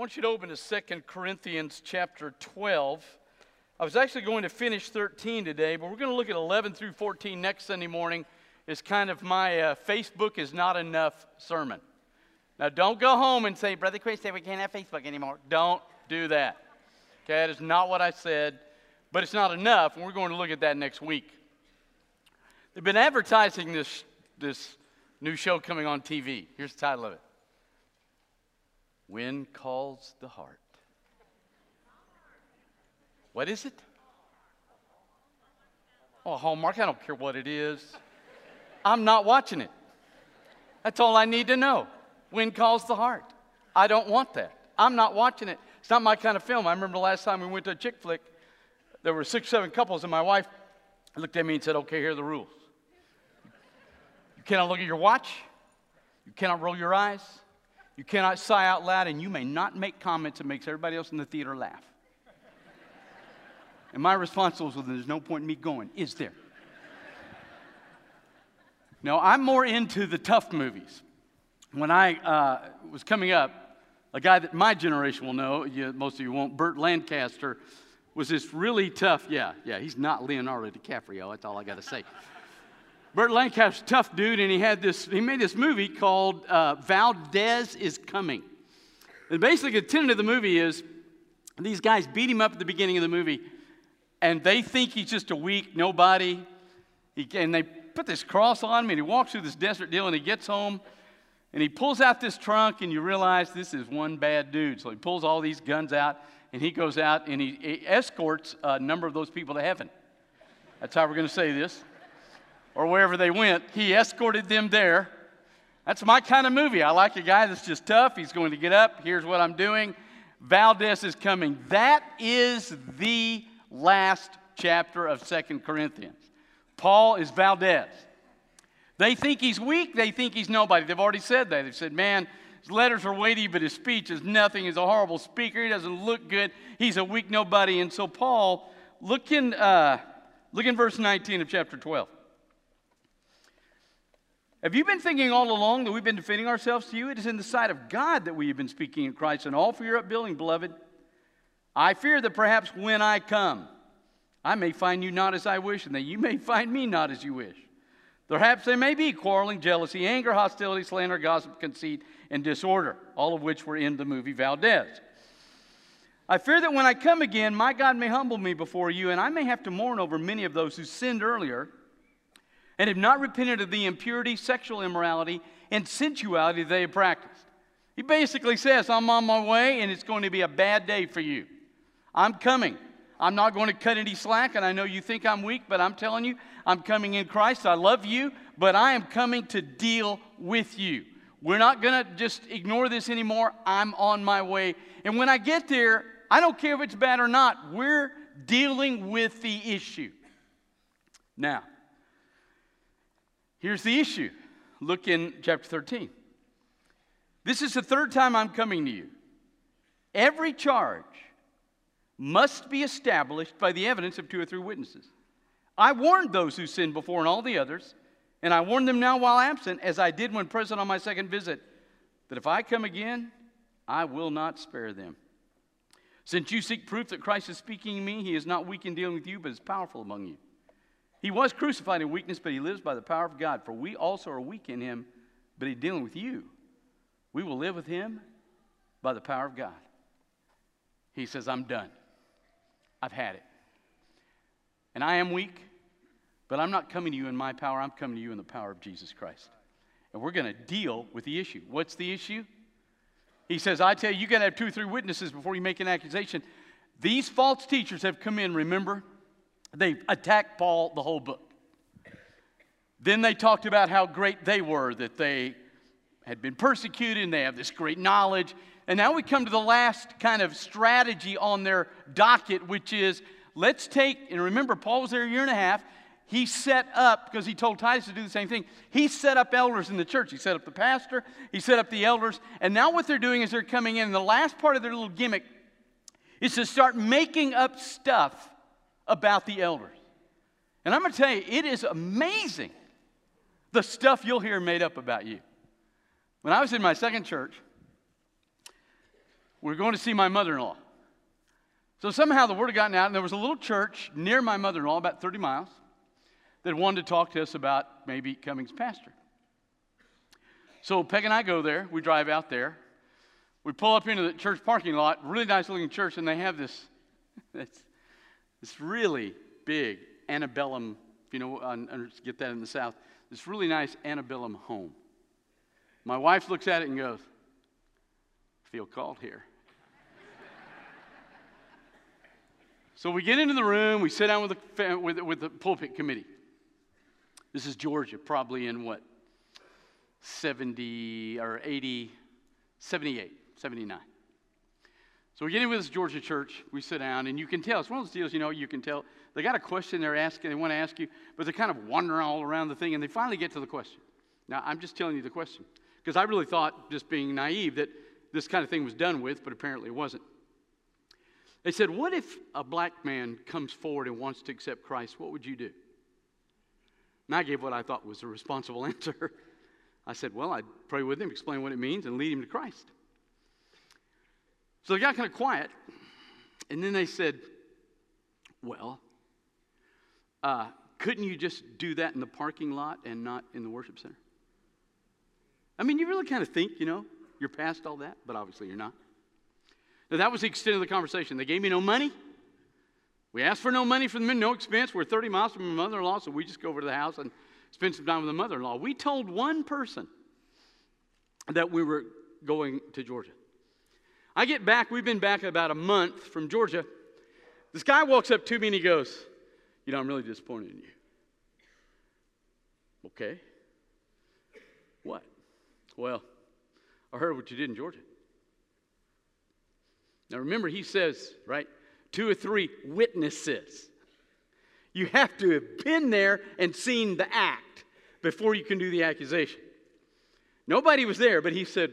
want you to open to 2 Corinthians chapter 12. I was actually going to finish 13 today, but we're going to look at 11 through 14 next Sunday morning. It's kind of my uh, Facebook is not enough sermon. Now, don't go home and say, Brother Chris said we can't have Facebook anymore. Don't do that. Okay, that is not what I said, but it's not enough, and we're going to look at that next week. They've been advertising this, this new show coming on TV. Here's the title of it When Calls the Heart. What is it? Oh, Hallmark, I don't care what it is. I'm not watching it. That's all I need to know. When calls the heart. I don't want that. I'm not watching it. It's not my kind of film. I remember the last time we went to a chick flick, there were six, seven couples, and my wife looked at me and said, Okay, here are the rules. You cannot look at your watch, you cannot roll your eyes, you cannot sigh out loud, and you may not make comments that makes everybody else in the theater laugh. And my response was, Well, there's no point in me going, is there? No, I'm more into the tough movies when I uh, was coming up, a guy that my generation will know, you, most of you won't, Burt Lancaster, was this really tough, yeah, yeah, he's not Leonardo DiCaprio, that's all I got to say. Burt Lancaster, tough dude, and he had this, he made this movie called uh, Valdez is Coming. And basically, the tenet of the movie is these guys beat him up at the beginning of the movie, and they think he's just a weak nobody. He, and they put this cross on him, and he walks through this desert deal, and he gets home, and he pulls out this trunk, and you realize this is one bad dude. So he pulls all these guns out, and he goes out and he, he escorts a number of those people to heaven. That's how we're going to say this. Or wherever they went, he escorted them there. That's my kind of movie. I like a guy that's just tough. He's going to get up. Here's what I'm doing. Valdez is coming. That is the last chapter of Second Corinthians. Paul is Valdez. They think he's weak, they think he's nobody. They've already said that. They've said, man, his letters are weighty, but his speech is nothing. He's a horrible speaker. He doesn't look good. He's a weak nobody. And so, Paul, look in, uh, look in verse 19 of chapter 12. Have you been thinking all along that we've been defending ourselves to you? It is in the sight of God that we have been speaking in Christ and all for your upbuilding, beloved. I fear that perhaps when I come, I may find you not as I wish, and that you may find me not as you wish. Perhaps there may be quarreling, jealousy, anger, hostility, slander, gossip, conceit, and disorder, all of which were in the movie Valdez. I fear that when I come again, my God may humble me before you, and I may have to mourn over many of those who sinned earlier and have not repented of the impurity, sexual immorality, and sensuality they have practiced. He basically says, I'm on my way, and it's going to be a bad day for you. I'm coming. I'm not going to cut any slack, and I know you think I'm weak, but I'm telling you, I'm coming in Christ. I love you, but I am coming to deal with you. We're not going to just ignore this anymore. I'm on my way. And when I get there, I don't care if it's bad or not, we're dealing with the issue. Now, here's the issue. Look in chapter 13. This is the third time I'm coming to you. Every charge must be established by the evidence of two or three witnesses. I warned those who sinned before and all the others, and I warn them now while absent, as I did when present on my second visit, that if I come again, I will not spare them. Since you seek proof that Christ is speaking in me, he is not weak in dealing with you, but is powerful among you. He was crucified in weakness, but he lives by the power of God. For we also are weak in him, but he's dealing with you. We will live with him by the power of God. He says, I'm done. I've had it. And I am weak, but I'm not coming to you in my power. I'm coming to you in the power of Jesus Christ. And we're going to deal with the issue. What's the issue? He says, I tell you, you got to have two or three witnesses before you make an accusation. These false teachers have come in, remember? They attacked Paul the whole book. Then they talked about how great they were, that they had been persecuted and they have this great knowledge. And now we come to the last kind of strategy on their docket, which is let's take, and remember, Paul was there a year and a half. He set up, because he told Titus to do the same thing, he set up elders in the church. He set up the pastor, he set up the elders. And now what they're doing is they're coming in, and the last part of their little gimmick is to start making up stuff about the elders. And I'm going to tell you, it is amazing the stuff you'll hear made up about you. When I was in my second church, we're going to see my mother in law. So somehow the word had gotten out, and there was a little church near my mother in law, about 30 miles, that wanted to talk to us about maybe Cummings pastor. So Peg and I go there. We drive out there. We pull up into the church parking lot, really nice looking church, and they have this, this, this really big antebellum, if you know, uh, get that in the South, this really nice antebellum home. My wife looks at it and goes, feel called here. so we get into the room, we sit down with the, with, with the pulpit committee. This is Georgia, probably in what, 70 or 80, 78, 79. So we get in with this Georgia church, we sit down, and you can tell, it's one of those deals, you know, you can tell. They got a question they're asking, they want to ask you, but they're kind of wandering all around the thing, and they finally get to the question. Now, I'm just telling you the question, because I really thought, just being naive, that this kind of thing was done with, but apparently it wasn't. They said, What if a black man comes forward and wants to accept Christ? What would you do? And I gave what I thought was a responsible answer. I said, Well, I'd pray with him, explain what it means, and lead him to Christ. So they got kind of quiet. And then they said, Well, uh, couldn't you just do that in the parking lot and not in the worship center? I mean, you really kind of think, you know, you're past all that, but obviously you're not. Now, that was the extent of the conversation. They gave me no money. We asked for no money from them, no expense. We're 30 miles from my mother in law, so we just go over to the house and spend some time with the mother in law. We told one person that we were going to Georgia. I get back, we've been back about a month from Georgia. This guy walks up to me and he goes, You know, I'm really disappointed in you. Okay. What? Well, I heard what you did in Georgia. Now remember, he says, right, two or three witnesses. You have to have been there and seen the act before you can do the accusation. Nobody was there, but he said,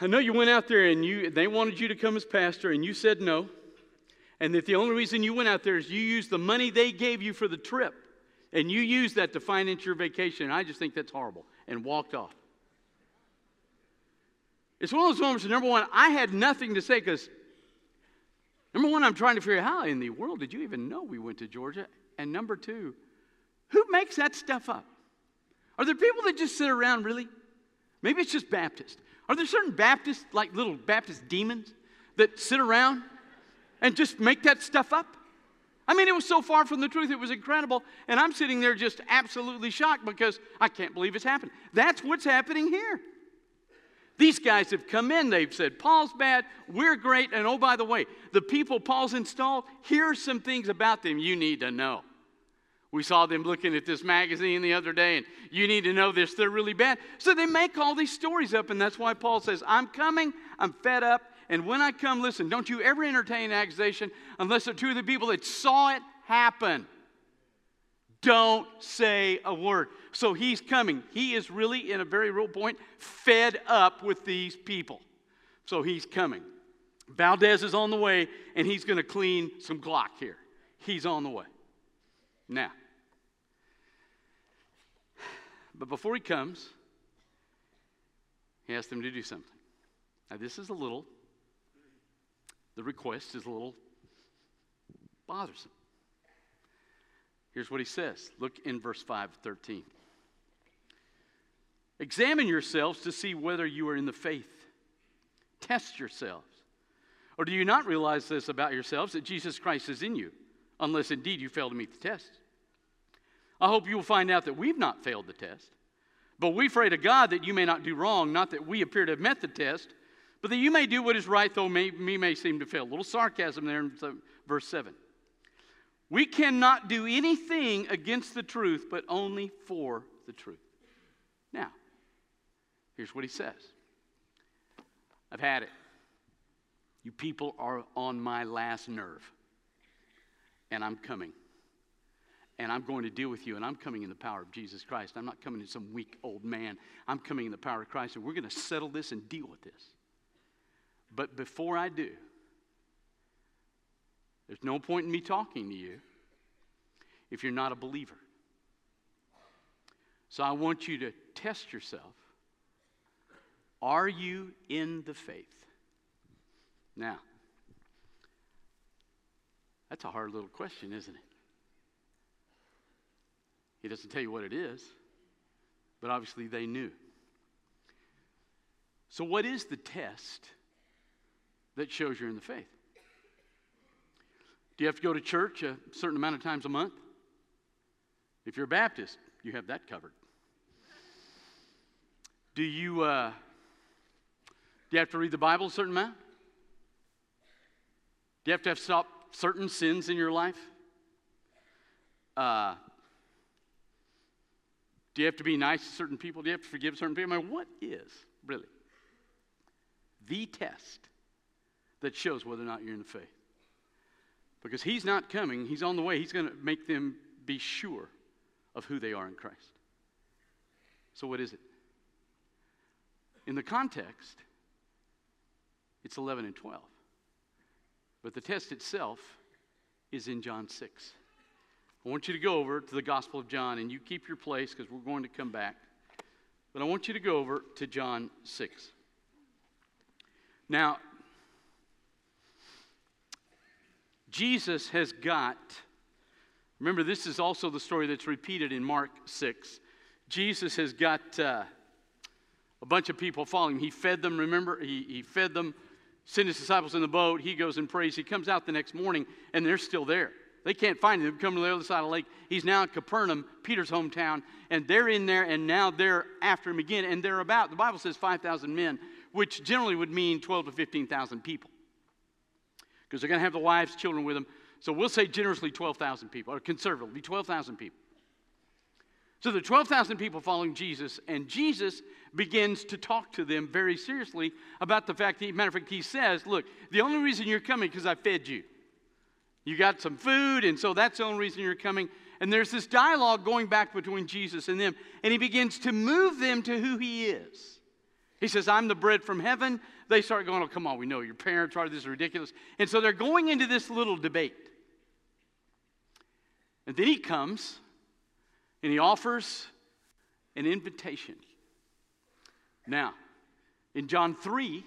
I know you went out there and you, they wanted you to come as pastor, and you said no. And that the only reason you went out there is you used the money they gave you for the trip, and you used that to finance your vacation. I just think that's horrible. And walked off. It's one of those moments, number one, I had nothing to say because, number one, I'm trying to figure out how in the world did you even know we went to Georgia? And number two, who makes that stuff up? Are there people that just sit around really? Maybe it's just Baptist. Are there certain Baptists, like little Baptist demons, that sit around and just make that stuff up? I mean, it was so far from the truth, it was incredible. And I'm sitting there just absolutely shocked because I can't believe it's happened. That's what's happening here. These guys have come in, they've said, Paul's bad, we're great, and oh, by the way, the people Paul's installed, here are some things about them you need to know. We saw them looking at this magazine the other day, and you need to know this, they're really bad. So they make all these stories up, and that's why Paul says, I'm coming, I'm fed up, and when I come, listen, don't you ever entertain an accusation unless they're two of the people that saw it happen. Don't say a word. So he's coming. He is really, in a very real point, fed up with these people. So he's coming. Valdez is on the way, and he's going to clean some Glock here. He's on the way. Now, but before he comes, he asks them to do something. Now, this is a little, the request is a little bothersome. Here's what he says. Look in verse 5, 13. Examine yourselves to see whether you are in the faith. Test yourselves. Or do you not realize this about yourselves that Jesus Christ is in you, unless indeed you fail to meet the test? I hope you will find out that we've not failed the test. But we pray to God that you may not do wrong, not that we appear to have met the test, but that you may do what is right, though may, me may seem to fail. A little sarcasm there in verse 7. We cannot do anything against the truth, but only for the truth. Now, here's what he says I've had it. You people are on my last nerve, and I'm coming and I'm going to deal with you, and I'm coming in the power of Jesus Christ. I'm not coming in some weak old man. I'm coming in the power of Christ, and we're going to settle this and deal with this. But before I do, there's no point in me talking to you if you're not a believer. So I want you to test yourself. Are you in the faith? Now, that's a hard little question, isn't it? He doesn't tell you what it is, but obviously they knew. So, what is the test that shows you're in the faith? Do you have to go to church a certain amount of times a month? If you're a Baptist, you have that covered. Do you, uh, do you have to read the Bible a certain amount? Do you have to have stop certain sins in your life? Uh, do you have to be nice to certain people? Do you have to forgive certain people? I mean, what is really the test that shows whether or not you're in the faith? Because he's not coming, he's on the way. He's going to make them be sure of who they are in Christ. So, what is it? In the context, it's 11 and 12. But the test itself is in John 6. I want you to go over to the Gospel of John, and you keep your place because we're going to come back. But I want you to go over to John 6. Now, Jesus has got, remember, this is also the story that's repeated in Mark 6. Jesus has got uh, a bunch of people following him. He fed them, remember? He, he fed them, sent his disciples in the boat. He goes and prays. He comes out the next morning, and they're still there. They can't find him. They come to the other side of the lake. He's now in Capernaum, Peter's hometown, and they're in there, and now they're after him again. And they're about, the Bible says 5,000 men, which generally would mean 12 to 15,000 people because they're going to have the wives, children with them. So we'll say generously 12,000 people, or conservatively 12,000 people. So there are 12,000 people following Jesus, and Jesus begins to talk to them very seriously about the fact that, matter of fact, he says, Look, the only reason you're coming because I fed you. You got some food, and so that's the only reason you're coming. And there's this dialogue going back between Jesus and them, and he begins to move them to who he is. He says, I'm the bread from heaven. They start going, Oh, come on, we know your parents are, this is ridiculous. And so they're going into this little debate. And then he comes and he offers an invitation. Now, in John 3,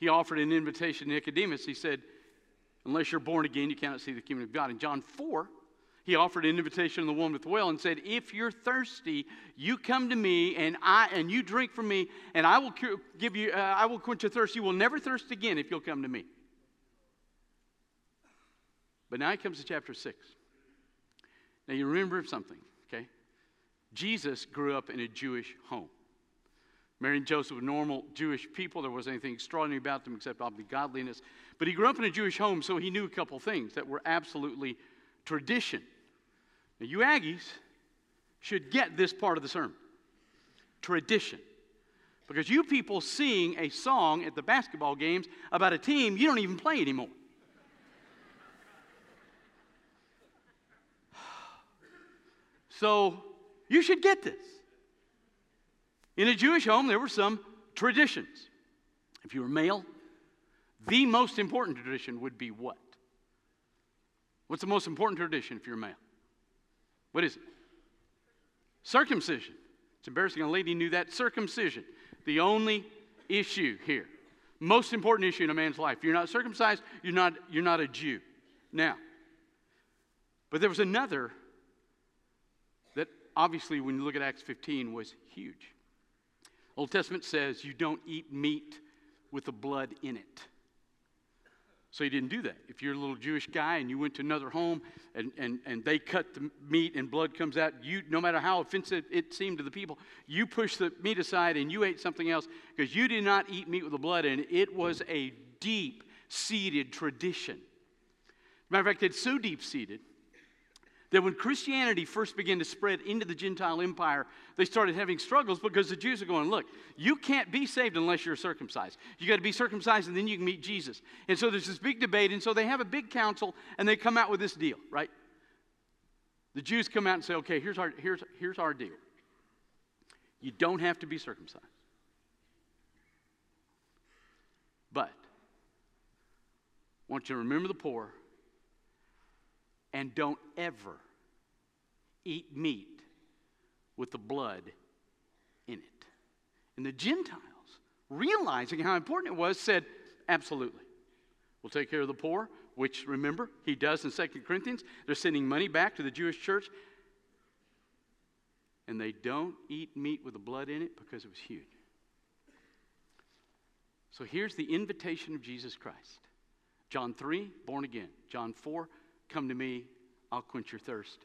he offered an invitation to Nicodemus. He said, Unless you're born again, you cannot see the kingdom of God. In John 4, he offered an invitation to the woman with the well and said, If you're thirsty, you come to me and, I, and you drink from me, and I will give you, uh, I will quench your thirst. You will never thirst again if you'll come to me. But now he comes to chapter 6. Now you remember something, okay? Jesus grew up in a Jewish home. Mary and Joseph were normal Jewish people. There wasn't anything extraordinary about them except obviously godliness. But he grew up in a Jewish home, so he knew a couple things that were absolutely tradition. Now, you Aggies should get this part of the sermon tradition. Because you people sing a song at the basketball games about a team you don't even play anymore. So you should get this. In a Jewish home, there were some traditions. If you were male, the most important tradition would be what? What's the most important tradition if you're male? What is it? Circumcision. It's embarrassing a lady knew that. Circumcision. The only issue here. Most important issue in a man's life. You're not circumcised, you're not, you're not a Jew. Now, but there was another that obviously, when you look at Acts 15, was huge. Old Testament says you don't eat meat with the blood in it. So he didn't do that. If you're a little Jewish guy and you went to another home and, and, and they cut the meat and blood comes out, you no matter how offensive it seemed to the people, you pushed the meat aside and you ate something else because you did not eat meat with the blood and it. Was a deep seated tradition. Matter of fact, it's so deep seated that when Christianity first began to spread into the Gentile empire, they started having struggles because the Jews are going, look, you can't be saved unless you're circumcised. You got to be circumcised and then you can meet Jesus. And so there's this big debate, and so they have a big council and they come out with this deal, right? The Jews come out and say, okay, here's our, here's, here's our deal. You don't have to be circumcised. But I want you to remember the poor and don't ever eat meat with the blood in it. And the Gentiles, realizing how important it was, said, Absolutely. We'll take care of the poor, which remember, he does in 2 Corinthians. They're sending money back to the Jewish church. And they don't eat meat with the blood in it because it was huge. So here's the invitation of Jesus Christ John 3, born again. John 4, come to me, I'll quench your thirst.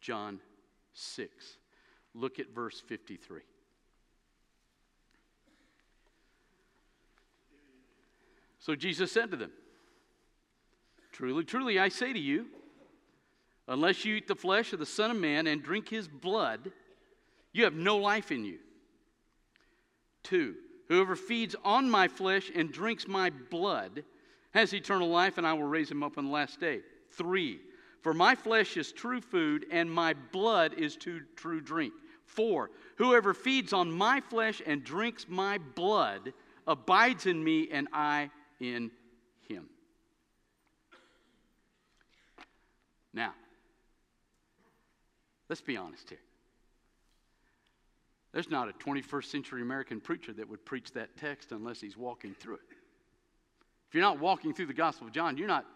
John 6, look at verse 53. So Jesus said to them, Truly, truly, I say to you, unless you eat the flesh of the Son of Man and drink his blood, you have no life in you. Two, whoever feeds on my flesh and drinks my blood has eternal life, and I will raise him up on the last day. Three, for my flesh is true food, and my blood is true drink. Four, whoever feeds on my flesh and drinks my blood abides in me, and I in him. Now, let's be honest here. There's not a 21st century American preacher that would preach that text unless he's walking through it. If you're not walking through the Gospel of John, you're not,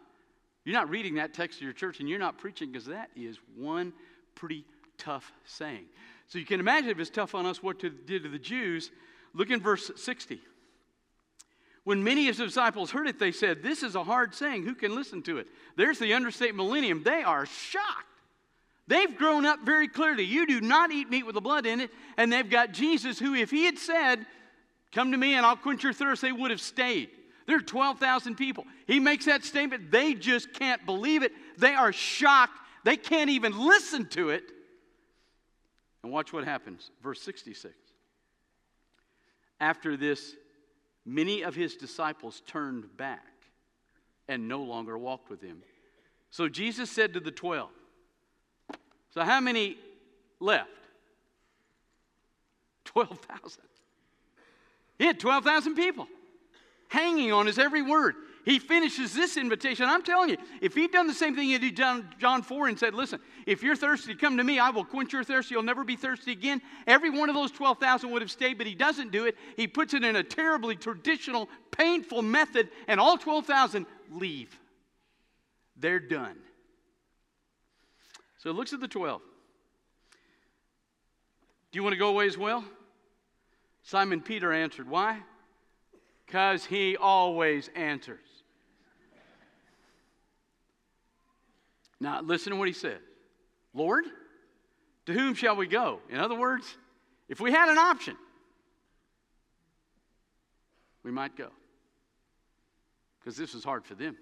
you're not reading that text to your church and you're not preaching because that is one pretty tough saying. So you can imagine if it's tough on us what it did to the Jews. Look in verse 60. When many of his disciples heard it, they said, This is a hard saying. Who can listen to it? There's the understatement millennium. They are shocked. They've grown up very clearly. You do not eat meat with the blood in it. And they've got Jesus, who, if he had said, Come to me and I'll quench your thirst, they would have stayed. There are 12,000 people. He makes that statement. They just can't believe it. They are shocked. They can't even listen to it. And watch what happens. Verse 66. After this, many of his disciples turned back and no longer walked with him. So Jesus said to the 12, So how many left? 12,000. He had 12,000 people hanging on his every word he finishes this invitation. I'm telling you, if he'd done the same thing he did John, John 4 and said, Listen, if you're thirsty, come to me. I will quench your thirst. You'll never be thirsty again. Every one of those 12,000 would have stayed, but he doesn't do it. He puts it in a terribly traditional, painful method, and all 12,000 leave. They're done. So it looks at the 12. Do you want to go away as well? Simon Peter answered, Why? Because he always answers. Now, listen to what he says Lord, to whom shall we go? In other words, if we had an option, we might go. Because this was hard for them.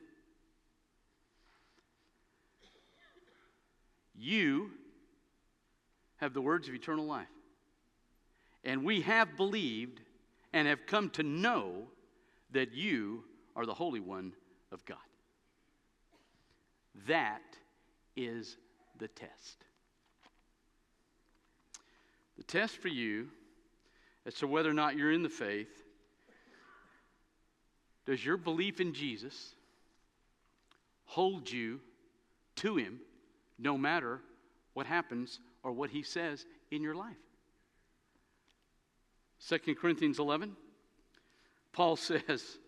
You have the words of eternal life. And we have believed and have come to know that you are the Holy One of God. That is the test. The test for you as to whether or not you're in the faith does your belief in Jesus hold you to Him no matter what happens or what He says in your life? 2 Corinthians 11, Paul says,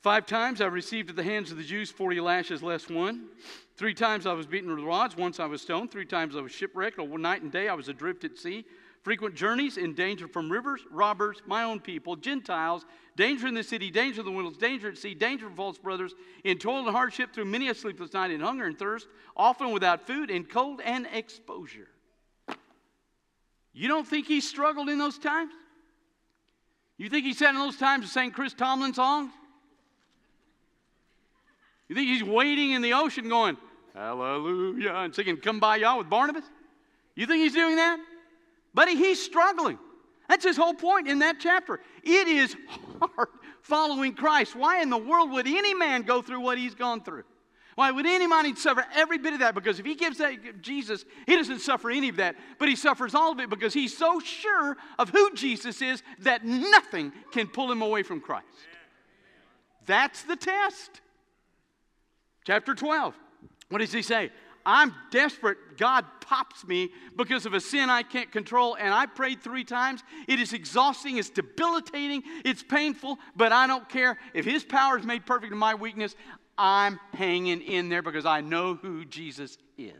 Five times I received at the hands of the Jews 40 lashes less one. Three times I was beaten with rods. Once I was stoned. Three times I was shipwrecked. One night and day I was adrift at sea. Frequent journeys in danger from rivers, robbers, my own people, Gentiles, danger in the city, danger in the wilderness, danger at sea, danger from false brothers, in toil and hardship through many a sleepless night, in hunger and thirst, often without food, in cold and exposure. You don't think he struggled in those times? You think he sat in those times and sang Chris Tomlin songs? You think he's waiting in the ocean going, Hallelujah, and singing Kumbaya with Barnabas? You think he's doing that? Buddy, he's struggling. That's his whole point in that chapter. It is hard following Christ. Why in the world would any man go through what he's gone through? Why would any man suffer every bit of that? Because if he gives that Jesus, he doesn't suffer any of that, but he suffers all of it because he's so sure of who Jesus is that nothing can pull him away from Christ. That's the test. Chapter 12. What does he say? I'm desperate. God pops me because of a sin I can't control, and I prayed three times. It is exhausting, it's debilitating, it's painful, but I don't care. If His power is made perfect in my weakness, I'm hanging in there because I know who Jesus is.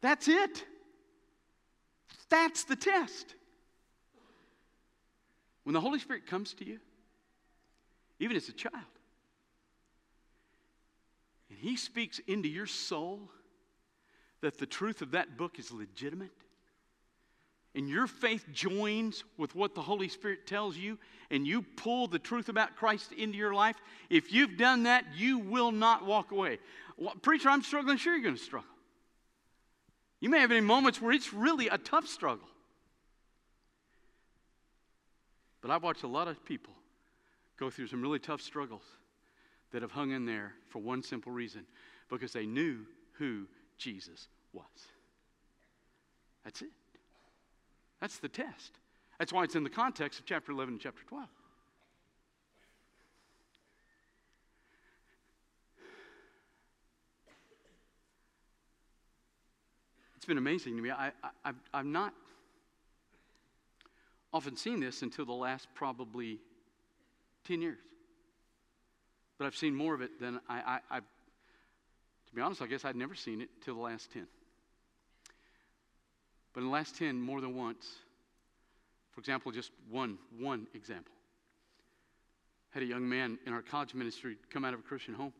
That's it. That's the test. When the Holy Spirit comes to you, even as a child, and He speaks into your soul that the truth of that book is legitimate, and your faith joins with what the Holy Spirit tells you, and you pull the truth about Christ into your life, if you've done that, you will not walk away. Well, preacher, I'm struggling. Sure, you're going to struggle. You may have any moments where it's really a tough struggle. But I've watched a lot of people go through some really tough struggles that have hung in there for one simple reason because they knew who Jesus was. That's it. That's the test. That's why it's in the context of chapter 11 and chapter 12. It's been amazing to me. I, I, I've not often seen this until the last probably 10 years. But I've seen more of it than I, I, have to be honest, I guess I'd never seen it till the last 10. But in the last 10, more than once, for example, just one, one example. Had a young man in our college ministry come out of a Christian home,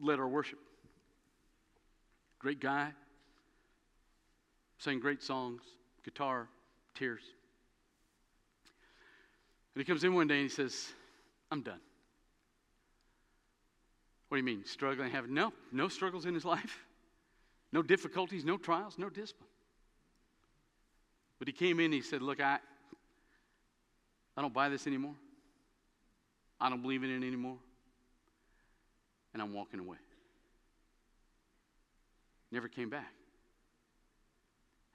led our worship. Great guy, sang great songs, guitar, tears. And he comes in one day and he says, I'm done. What do you mean? Struggling? Have no, no struggles in his life, no difficulties, no trials, no discipline. But he came in and he said, Look, I, I don't buy this anymore. I don't believe in it anymore. And I'm walking away. Never came back.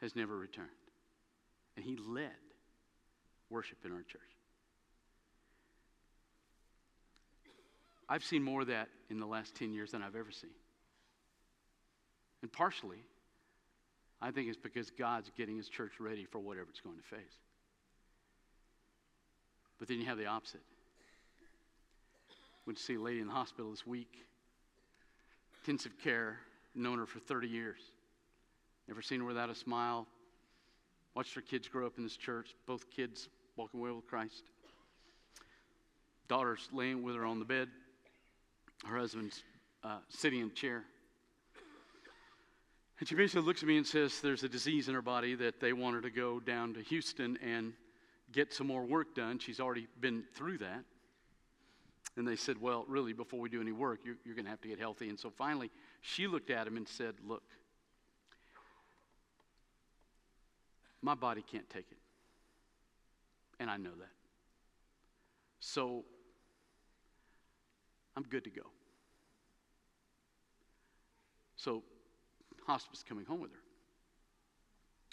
Has never returned. And he led worship in our church. I've seen more of that in the last 10 years than I've ever seen. And partially, I think it's because God's getting his church ready for whatever it's going to face. But then you have the opposite. Went to see a lady in the hospital this week, intensive care, known her for 30 years. Never seen her without a smile. Watched her kids grow up in this church, both kids walking away with Christ. Daughter's laying with her on the bed. Her husband's uh, sitting in chair. And she basically looks at me and says, There's a disease in her body that they want her to go down to Houston and get some more work done. She's already been through that. And they said, Well, really, before we do any work, you're, you're going to have to get healthy. And so finally, she looked at him and said, Look, my body can't take it. And I know that. So I'm good to go. So hospice coming home with her.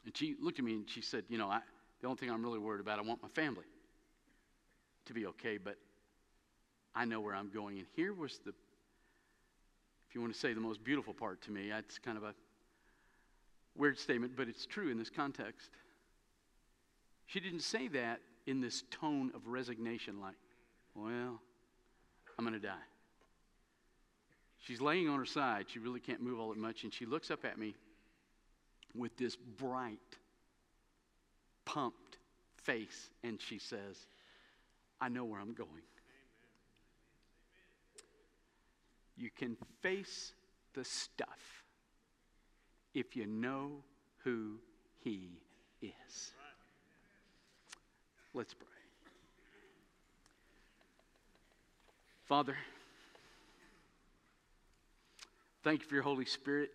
And she looked at me and she said, You know, I, the only thing I'm really worried about, I want my family to be okay, but I know where I'm going. And here was the, if you want to say the most beautiful part to me, it's kind of a weird statement, but it's true in this context. She didn't say that in this tone of resignation, like, well, I'm going to die. She's laying on her side. She really can't move all that much. And she looks up at me with this bright, pumped face. And she says, I know where I'm going. You can face the stuff if you know who He is. Let's pray. Father, thank you for your Holy Spirit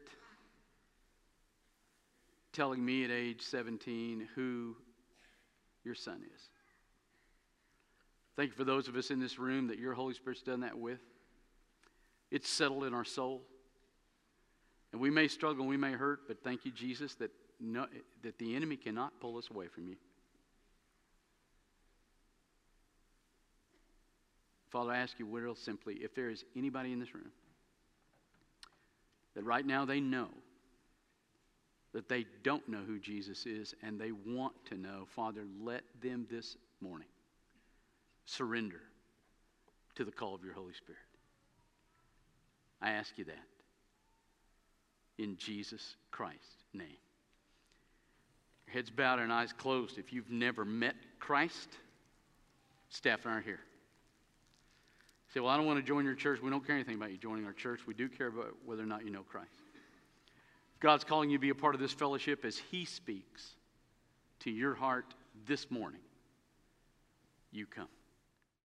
telling me at age 17 who your son is. Thank you for those of us in this room that your Holy Spirit's done that with. It's settled in our soul. And we may struggle we may hurt, but thank you, Jesus, that, no, that the enemy cannot pull us away from you. Father, I ask you real simply if there is anybody in this room that right now they know that they don't know who Jesus is and they want to know, Father, let them this morning surrender to the call of your Holy Spirit. I ask you that in Jesus Christ's name. Your heads bowed and eyes closed. If you've never met Christ, staff aren't here. Say, well, I don't want to join your church. We don't care anything about you joining our church. We do care about whether or not you know Christ. God's calling you to be a part of this fellowship as He speaks to your heart this morning. You come.